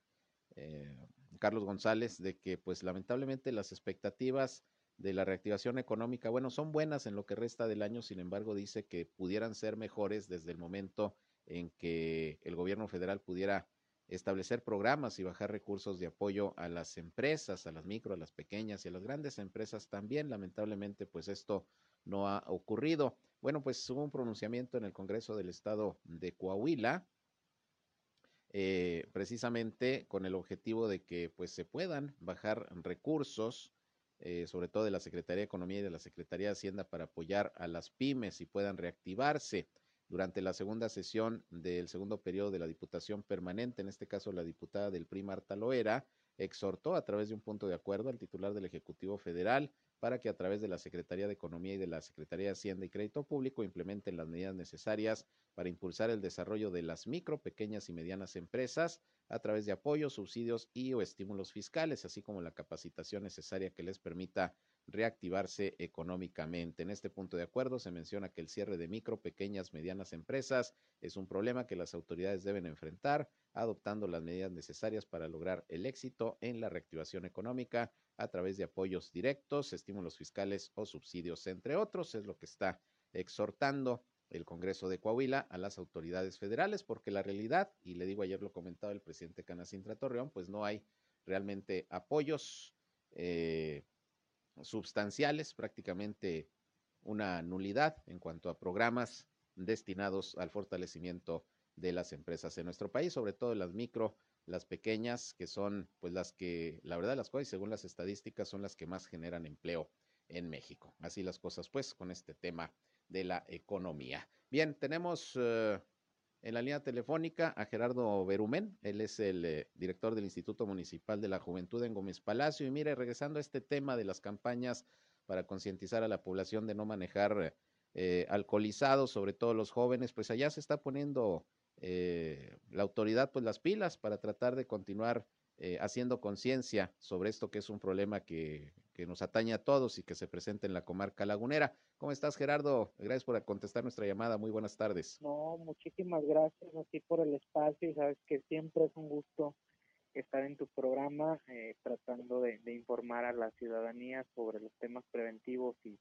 Carlos González, de que pues lamentablemente las expectativas de la reactivación económica, bueno, son buenas en lo que resta del año, sin embargo dice que pudieran ser mejores desde el momento en que el gobierno federal pudiera establecer programas y bajar recursos de apoyo a las empresas, a las micro, a las pequeñas y a las grandes empresas también. Lamentablemente, pues esto no ha ocurrido. Bueno, pues hubo un pronunciamiento en el Congreso del Estado de Coahuila, eh, precisamente con el objetivo de que pues se puedan bajar recursos, eh, sobre todo de la Secretaría de Economía y de la Secretaría de Hacienda para apoyar a las pymes y puedan reactivarse durante la segunda sesión del segundo periodo de la Diputación Permanente, en este caso la diputada del PRI Marta Loera, exhortó a través de un punto de acuerdo al titular del Ejecutivo Federal para que a través de la Secretaría de Economía y de la Secretaría de Hacienda y Crédito Público implementen las medidas necesarias para impulsar el desarrollo de las micro, pequeñas y medianas empresas a través de apoyos, subsidios y o estímulos fiscales, así como la capacitación necesaria que les permita reactivarse económicamente. En este punto de acuerdo se menciona que el cierre de micro, pequeñas, medianas empresas es un problema que las autoridades deben enfrentar, adoptando las medidas necesarias para lograr el éxito en la reactivación económica a través de apoyos directos, estímulos fiscales o subsidios, entre otros, es lo que está exhortando el Congreso de Coahuila a las autoridades federales, porque la realidad, y le digo ayer lo comentaba el presidente Canacintra Torreón, pues no hay realmente apoyos eh, sustanciales, prácticamente una nulidad en cuanto a programas destinados al fortalecimiento de las empresas en nuestro país, sobre todo las micro, las pequeñas, que son pues las que, la verdad las cosas, según las estadísticas, son las que más generan empleo en México. Así las cosas pues con este tema de la economía. Bien, tenemos eh, en la línea telefónica a Gerardo Berumen, él es el eh, director del Instituto Municipal de la Juventud en Gómez Palacio. Y mire, regresando a este tema de las campañas para concientizar a la población de no manejar eh, alcoholizados, sobre todo los jóvenes, pues allá se está poniendo eh, la autoridad pues las pilas para tratar de continuar eh, haciendo conciencia sobre esto que es un problema que, que, nos atañe a todos y que se presenta en la comarca lagunera. ¿Cómo estás, Gerardo? Gracias por contestar nuestra llamada. Muy buenas tardes. No, muchísimas gracias a ti por el espacio y sabes que siempre es un gusto estar en tu programa eh, tratando de, informar a la ciudadanía sobre los temas preventivos y,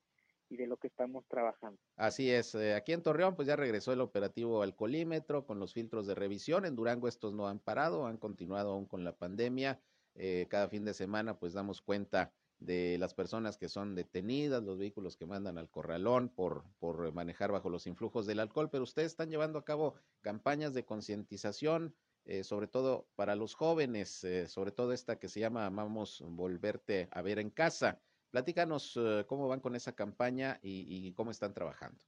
y de lo que estamos trabajando. Así es, eh, aquí en Torreón pues ya regresó el operativo alcoholímetro con los filtros de revisión, en Durango estos no han parado, han continuado aún con la pandemia, eh, cada fin de semana pues damos cuenta de las personas que son detenidas, los vehículos que mandan al corralón por, por manejar bajo los influjos del alcohol, pero ustedes están llevando a cabo campañas de concientización, eh, sobre todo para los jóvenes, eh, sobre todo esta que se llama Vamos volverte a ver en casa. Platícanos eh, cómo van con esa campaña y, cómo están trabajando.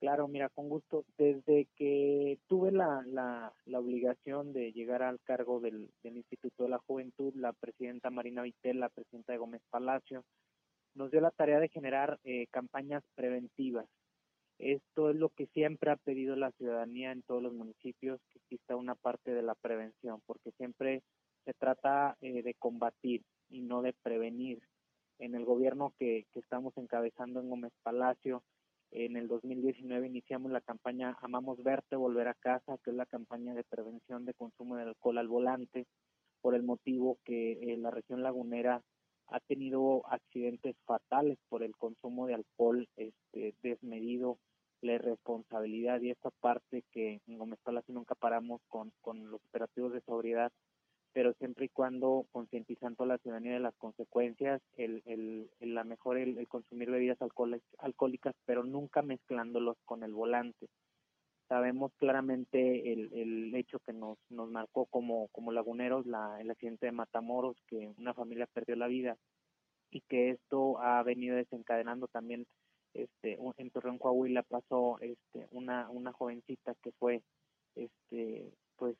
Claro, mira, con gusto. Desde que tuve la, la, obligación de llegar al cargo del, Instituto de la Juventud, la presidenta Marina Vitel, la presidenta de Gómez Palacio, nos dio la tarea de generar campañas preventivas esto es lo que siempre ha pedido la ciudadanía en todos los municipios, que exista una parte de la prevención, porque siempre se trata eh, de combatir y no de prevenir. En el gobierno que, que estamos encabezando en Gómez Palacio, en el 2019 iniciamos la campaña Amamos Verte, Volver a Casa, que es la campaña de prevención de consumo de alcohol al volante, por el motivo que eh, la región lagunera ha tenido accidentes fatales por el consumo de alcohol este, desmedido la irresponsabilidad. Y esta parte que en Gómez Palacio nunca paramos con, con los operativos de sobriedad, pero siempre y cuando concientizando a la ciudadanía de las consecuencias, el, el, la mejor el, consumir bebidas alcohólicas, pero nunca mezclándolos con el volante. Sabemos claramente el, el hecho que nos, nos marcó como, como laguneros la, el accidente de Matamoros, que una familia perdió la vida y que esto ha venido desencadenando también este en Torreón Coahuila pasó este una una jovencita que fue este pues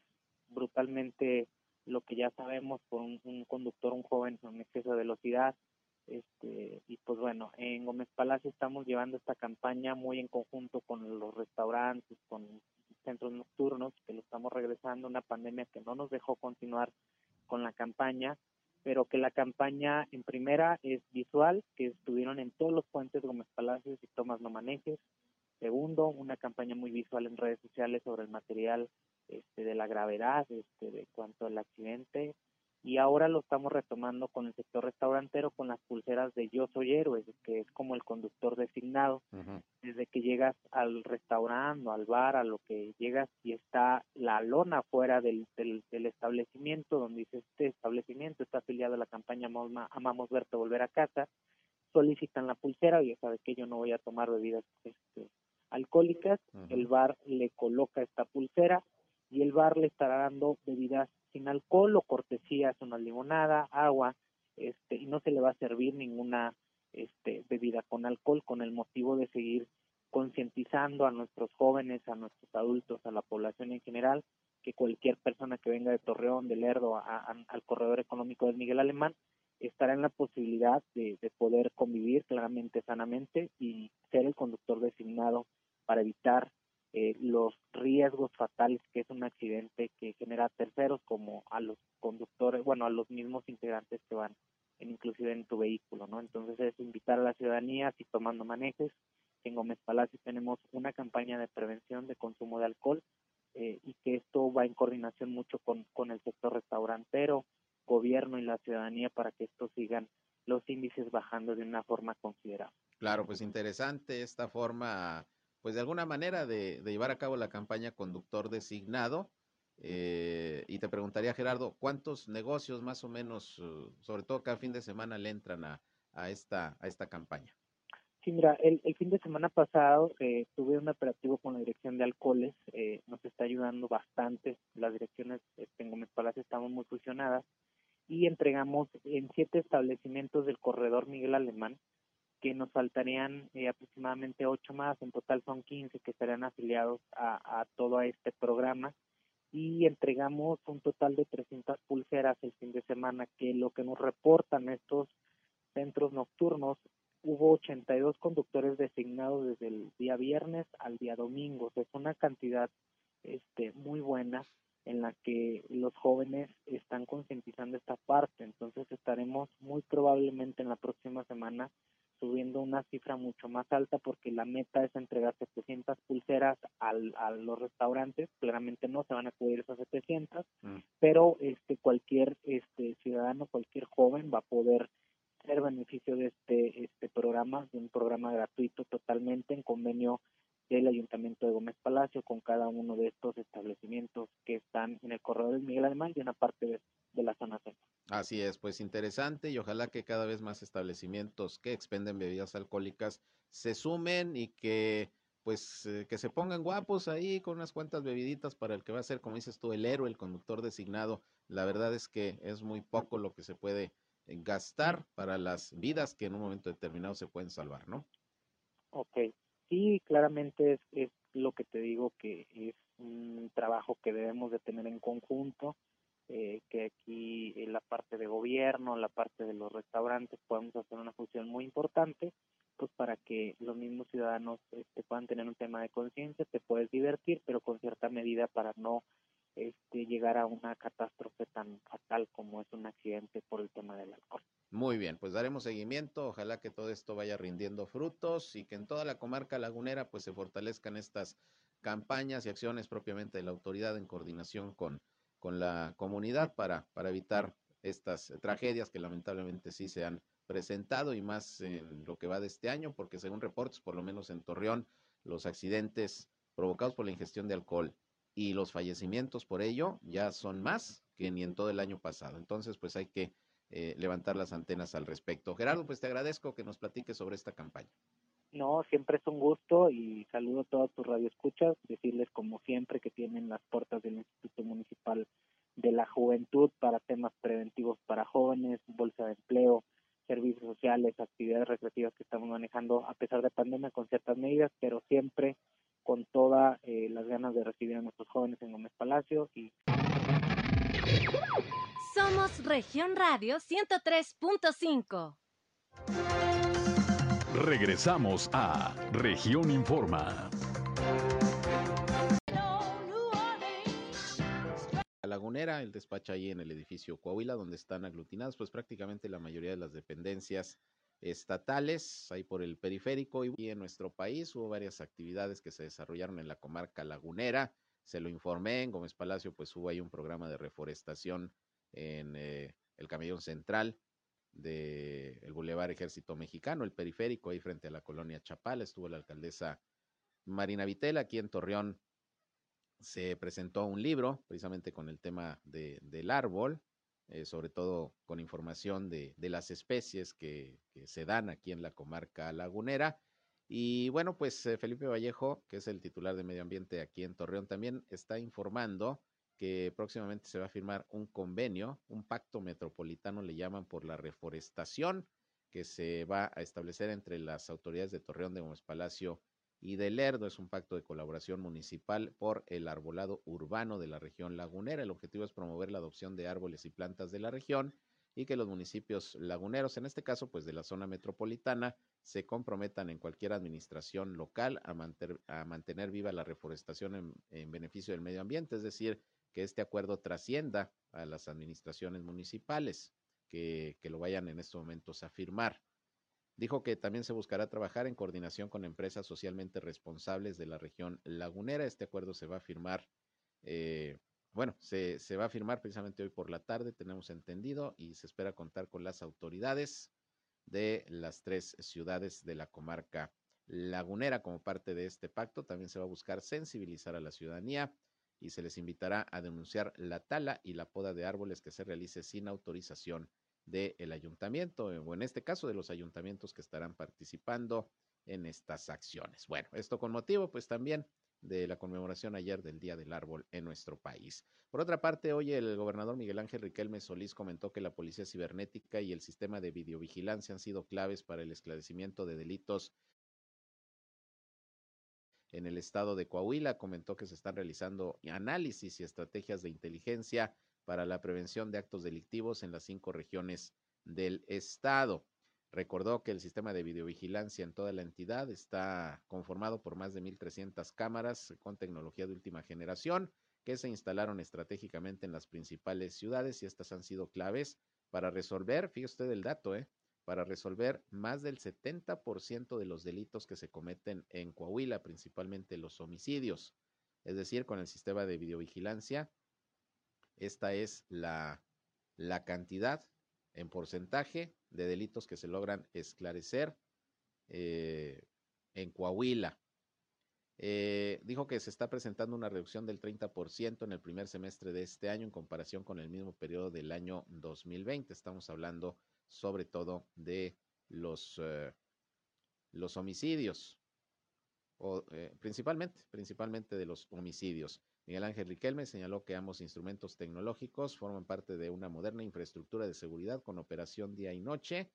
brutalmente lo que ya sabemos por un, conductor un joven con exceso de velocidad este y pues bueno en Gómez Palacio estamos llevando esta campaña muy en conjunto con los restaurantes con centros nocturnos que lo estamos regresando una pandemia que no nos dejó continuar con la campaña pero que la campaña en primera es visual, que estuvieron en todos los puentes Gómez Palacios y Tomás No Manejes. Segundo, una campaña muy visual en redes sociales sobre el material este, de la gravedad este, de cuanto al accidente. Y ahora lo estamos retomando con el sector restaurantero con las pulseras de Yo Soy Héroe, que es como el conductor designado. Desde que llegas al restaurante o al bar, a lo que llegas y está la lona fuera del, del, establecimiento, donde dice este establecimiento está afiliado a la campaña Amamos Verte Volver a Casa, solicitan la pulsera, y ya sabe que yo no voy a tomar bebidas este, alcohólicas, el bar le coloca esta pulsera y el bar le estará dando bebidas sin alcohol o cortesías, una limonada, agua, este, y no se le va a servir ninguna este, bebida con alcohol con el motivo de seguir concientizando a nuestros jóvenes, a nuestros adultos, a la población en general, que cualquier persona que venga de Torreón, de Lerdo, al corredor económico del Miguel Alemán, estará en la posibilidad de, de poder convivir claramente sanamente y ser el conductor designado para evitar eh, los riesgos fatales que es un accidente que genera terceros como a los conductores, bueno, a los mismos integrantes que van en, inclusive en tu vehículo, ¿no? Entonces es invitar a la ciudadanía, si tomando manejes, en Gómez Palacio tenemos una campaña de prevención de consumo de alcohol eh, y que esto va en coordinación mucho con, con el sector restaurantero, gobierno y la ciudadanía para que esto sigan los índices bajando de una forma considerable. Claro, pues interesante esta forma pues de alguna manera de, llevar a cabo la campaña conductor designado. Eh, y te preguntaría, Gerardo, ¿cuántos negocios más o menos, uh, sobre todo cada fin de semana, le entran a, a, esta, a esta campaña? Sí, mira, el, fin de semana pasado eh, tuve un operativo con la dirección de alcoholes, eh, nos está ayudando bastante, las direcciones este, en Gómez Palacio estamos muy fusionadas y entregamos en siete establecimientos del corredor Miguel Alemán que nos faltarían eh, aproximadamente ocho más, en total son 15 que estarían afiliados a, a todo este programa. Y entregamos un total de 300 pulseras el fin de semana, que lo que nos reportan estos centros nocturnos, hubo 82 conductores designados desde el día viernes al día domingo, es una cantidad este muy buena en la que los jóvenes están concientizando esta parte, entonces estaremos muy probablemente en la próxima semana subiendo una cifra mucho más alta porque la meta es entregar 700 pulseras al, a los restaurantes, claramente no se van a cubrir esas 700, mm. pero este cualquier este ciudadano, cualquier joven va a poder hacer beneficio de este, este programa, de un programa gratuito totalmente en convenio del Ayuntamiento de Gómez Palacio con cada uno de estos establecimientos que están en el corredor del Miguel Alemán y una parte de, de la zona centro. Así es, pues interesante y ojalá que cada vez más establecimientos que expenden bebidas alcohólicas se sumen y que pues eh, que se pongan guapos ahí con unas cuantas bebiditas para el que va a ser, como dices tú, el héroe, el conductor designado. La verdad es que es muy poco lo que se puede eh, gastar para las vidas que en un momento determinado se pueden salvar, ¿no? Ok, sí, claramente es, lo que te digo que es un trabajo que debemos de tener en conjunto, eh, que aquí en la parte de gobierno, la parte de los restaurantes podemos hacer una función muy importante pues para que los mismos ciudadanos este, puedan tener un tema de conciencia, te puedes divertir, pero con cierta medida para no este, llegar a una catástrofe tan fatal como es un accidente por el tema del alcohol. Muy bien, pues daremos seguimiento, ojalá que todo esto vaya rindiendo frutos y que en toda la comarca lagunera pues se fortalezcan estas campañas y acciones propiamente de la autoridad en coordinación con, con la comunidad para, para evitar estas tragedias que lamentablemente sí se han presentado y más en lo que va de este año, porque según reportes, por lo menos en Torreón, los accidentes provocados por la ingestión de alcohol y los fallecimientos por ello ya son más que ni en todo el año pasado. Entonces, pues hay que eh, levantar las antenas al respecto. Gerardo, pues te agradezco que nos platiques sobre esta campaña. No, siempre es un gusto y saludo a todos tus radioescuchas, decirles como siempre que tienen las puertas del Instituto Municipal de la Juventud para temas preventivos para jóvenes, bolsa de empleo, servicios sociales, actividades recreativas que estamos manejando a pesar de pandemia con ciertas medidas, pero siempre con todas eh, las ganas de recibir a nuestros jóvenes en Gómez Palacio y Somos Región Radio 103.5. Regresamos a Región Informa. Lagunera, el despacho ahí en el edificio Coahuila, donde están aglutinadas pues prácticamente la mayoría de las dependencias estatales, ahí por el periférico y en nuestro país hubo varias actividades que se desarrollaron en la comarca lagunera, se lo informé, en Gómez Palacio pues hubo ahí un programa de reforestación en eh, el camellón central del el Boulevard Ejército Mexicano, el periférico ahí frente a la colonia Chapala, estuvo la alcaldesa Marina Vitela, aquí en Torreón se presentó un libro precisamente con el tema de, del árbol, eh, sobre todo con información de, de las especies que, se dan aquí en la comarca lagunera. Y bueno, pues eh, Felipe Vallejo, que es el titular de Medio Ambiente aquí en Torreón, también está informando que próximamente se va a firmar un convenio, un pacto metropolitano, le llaman por la reforestación, que se va a establecer entre las autoridades de Torreón de Gómez Palacio y de Lerdo. Es un pacto de colaboración municipal por el arbolado urbano de la región lagunera. El objetivo es promover la adopción de árboles y plantas de la región y que los municipios laguneros, en este caso pues de la zona metropolitana, se comprometan en cualquier administración local a, a mantener viva la reforestación en beneficio del medio ambiente, es decir, que este acuerdo trascienda a las administraciones municipales que, que lo vayan en estos momentos a firmar. Dijo que también se buscará trabajar en coordinación con empresas socialmente responsables de la región lagunera. Este acuerdo se va a firmar, eh, bueno, se, se, va a firmar precisamente hoy por la tarde, tenemos entendido, y se espera contar con las autoridades de las tres ciudades de la comarca lagunera como parte de este pacto. También se va a buscar sensibilizar a la ciudadanía y se les invitará a denunciar la tala y la poda de árboles que se realice sin autorización del ayuntamiento, eh, o en este caso de los ayuntamientos que estarán participando en estas acciones. Bueno, esto con motivo, pues también de la conmemoración ayer del Día del Árbol en nuestro país. Por otra parte, hoy el gobernador Miguel Ángel Riquelme Solís comentó que la policía cibernética y el sistema de videovigilancia han sido claves para el esclarecimiento de delitos en el estado de Coahuila. Comentó que se están realizando análisis y estrategias de inteligencia para la prevención de actos delictivos en las cinco regiones del estado. Recordó que el sistema de videovigilancia en toda la entidad está conformado por más de 1.300 cámaras con tecnología de última generación que se instalaron estratégicamente en las principales ciudades y estas han sido claves para resolver, fíjese usted el dato, ¿eh? Para resolver más del 70% de los delitos que se cometen en Coahuila, principalmente los homicidios. Es decir, con el sistema de videovigilancia esta es la, la cantidad en porcentaje de delitos que se logran esclarecer eh, en Coahuila. Eh, dijo que se está presentando una reducción del 30% en el primer semestre de este año en comparación con el mismo periodo del año 2020. Estamos hablando sobre todo de los, eh, los homicidios, o eh, principalmente, principalmente de los homicidios. Miguel Ángel Riquelme señaló que ambos instrumentos tecnológicos forman parte de una moderna infraestructura de seguridad con operación día y noche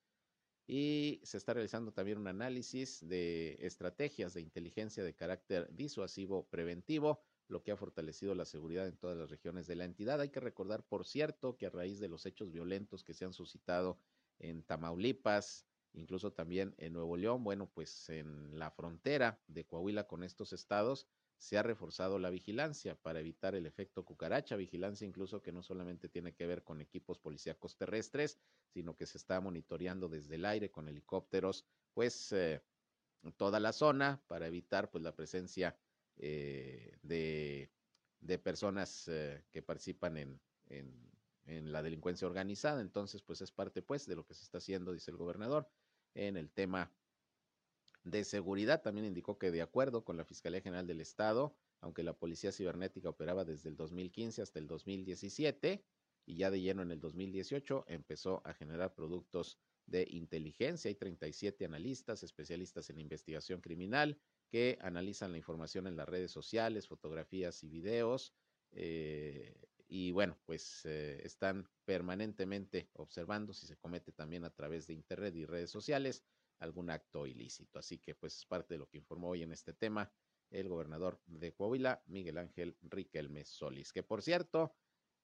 y se está realizando también un análisis de estrategias de inteligencia de carácter disuasivo preventivo, lo que ha fortalecido la seguridad en todas las regiones de la entidad. Hay que recordar, por cierto, que a raíz de los hechos violentos que se han suscitado en Tamaulipas, incluso también en Nuevo León, bueno, pues en la frontera de Coahuila con estos estados, se ha reforzado la vigilancia para evitar el efecto cucaracha, vigilancia incluso que no solamente tiene que ver con equipos policíacos terrestres, sino que se está monitoreando desde el aire con helicópteros, pues eh, toda la zona para evitar pues la presencia eh, de, de, personas eh, que participan en, en, en la delincuencia organizada. Entonces, pues es parte pues de lo que se está haciendo, dice el gobernador, en el tema de Seguridad también indicó que de acuerdo con la Fiscalía General del Estado, aunque la Policía Cibernética operaba desde el 2015 hasta el 2017 y ya de lleno en el 2018 empezó a generar productos de inteligencia. Hay 37 analistas, especialistas en investigación criminal que analizan la información en las redes sociales, fotografías y videos. Eh, y bueno, pues eh, están permanentemente observando si se comete también a través de Internet y redes sociales algún acto ilícito. Así que pues es parte de lo que informó hoy en este tema el gobernador de Coahuila, Miguel Ángel Riquelme Solís, que por cierto,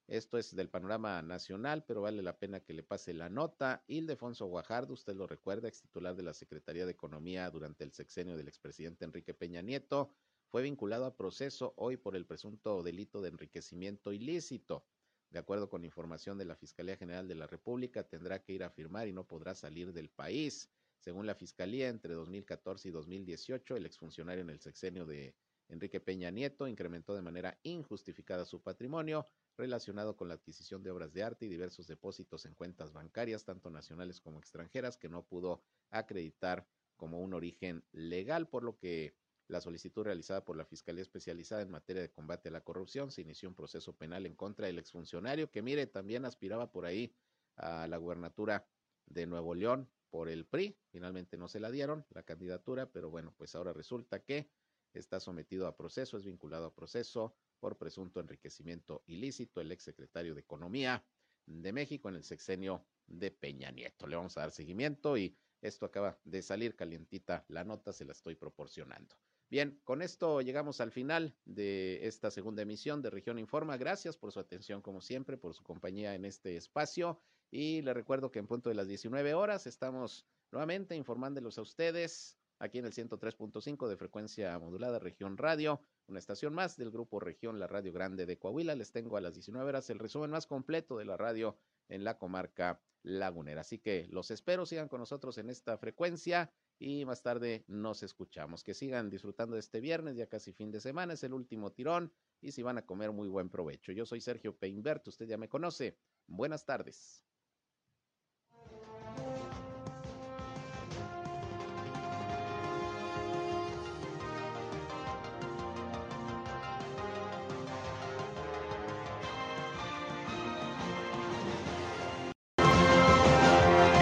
esto es del panorama nacional, pero vale la pena que le pase la nota. Ildefonso Guajardo, usted lo recuerda, ex titular de la Secretaría de Economía durante el sexenio del expresidente Enrique Peña Nieto, fue vinculado a proceso hoy por el presunto delito de enriquecimiento ilícito. De acuerdo con información de la Fiscalía General de la República, tendrá que ir a firmar y no podrá salir del país. Según la Fiscalía, entre 2014 y 2018, el exfuncionario en el sexenio de Enrique Peña Nieto incrementó de manera injustificada su patrimonio relacionado con la adquisición de obras de arte y diversos depósitos en cuentas bancarias, tanto nacionales como extranjeras, que no pudo acreditar como un origen legal, por lo que la solicitud realizada por la Fiscalía Especializada en materia de combate a la corrupción se inició un proceso penal en contra del exfuncionario, que mire, también aspiraba por ahí a la gubernatura de Nuevo León por el PRI. Finalmente no se la dieron la candidatura, pero bueno, pues ahora resulta que está sometido a proceso, es vinculado a proceso por presunto enriquecimiento ilícito, el exsecretario de Economía de México en el sexenio de Peña Nieto. Le vamos a dar seguimiento y esto acaba de salir calientita la nota, se la estoy proporcionando. Bien, con esto llegamos al final de esta segunda emisión de Región Informa. Gracias por su atención, como siempre, por su compañía en este espacio y les recuerdo que en punto de las 19 horas estamos nuevamente informándolos a ustedes aquí en el 103.5 de frecuencia modulada Región Radio, una estación más del grupo Región, la Radio Grande de Coahuila. Les tengo a las 19 horas el resumen más completo de la radio en la comarca lagunera. Así que los espero, sigan con nosotros en esta frecuencia y más tarde nos escuchamos. Que sigan disfrutando de este viernes, ya casi fin de semana, es el último tirón y si van a comer muy buen provecho. Yo soy Sergio Peinbert, usted ya me conoce. Buenas tardes.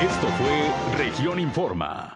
Esto fue Región Informa.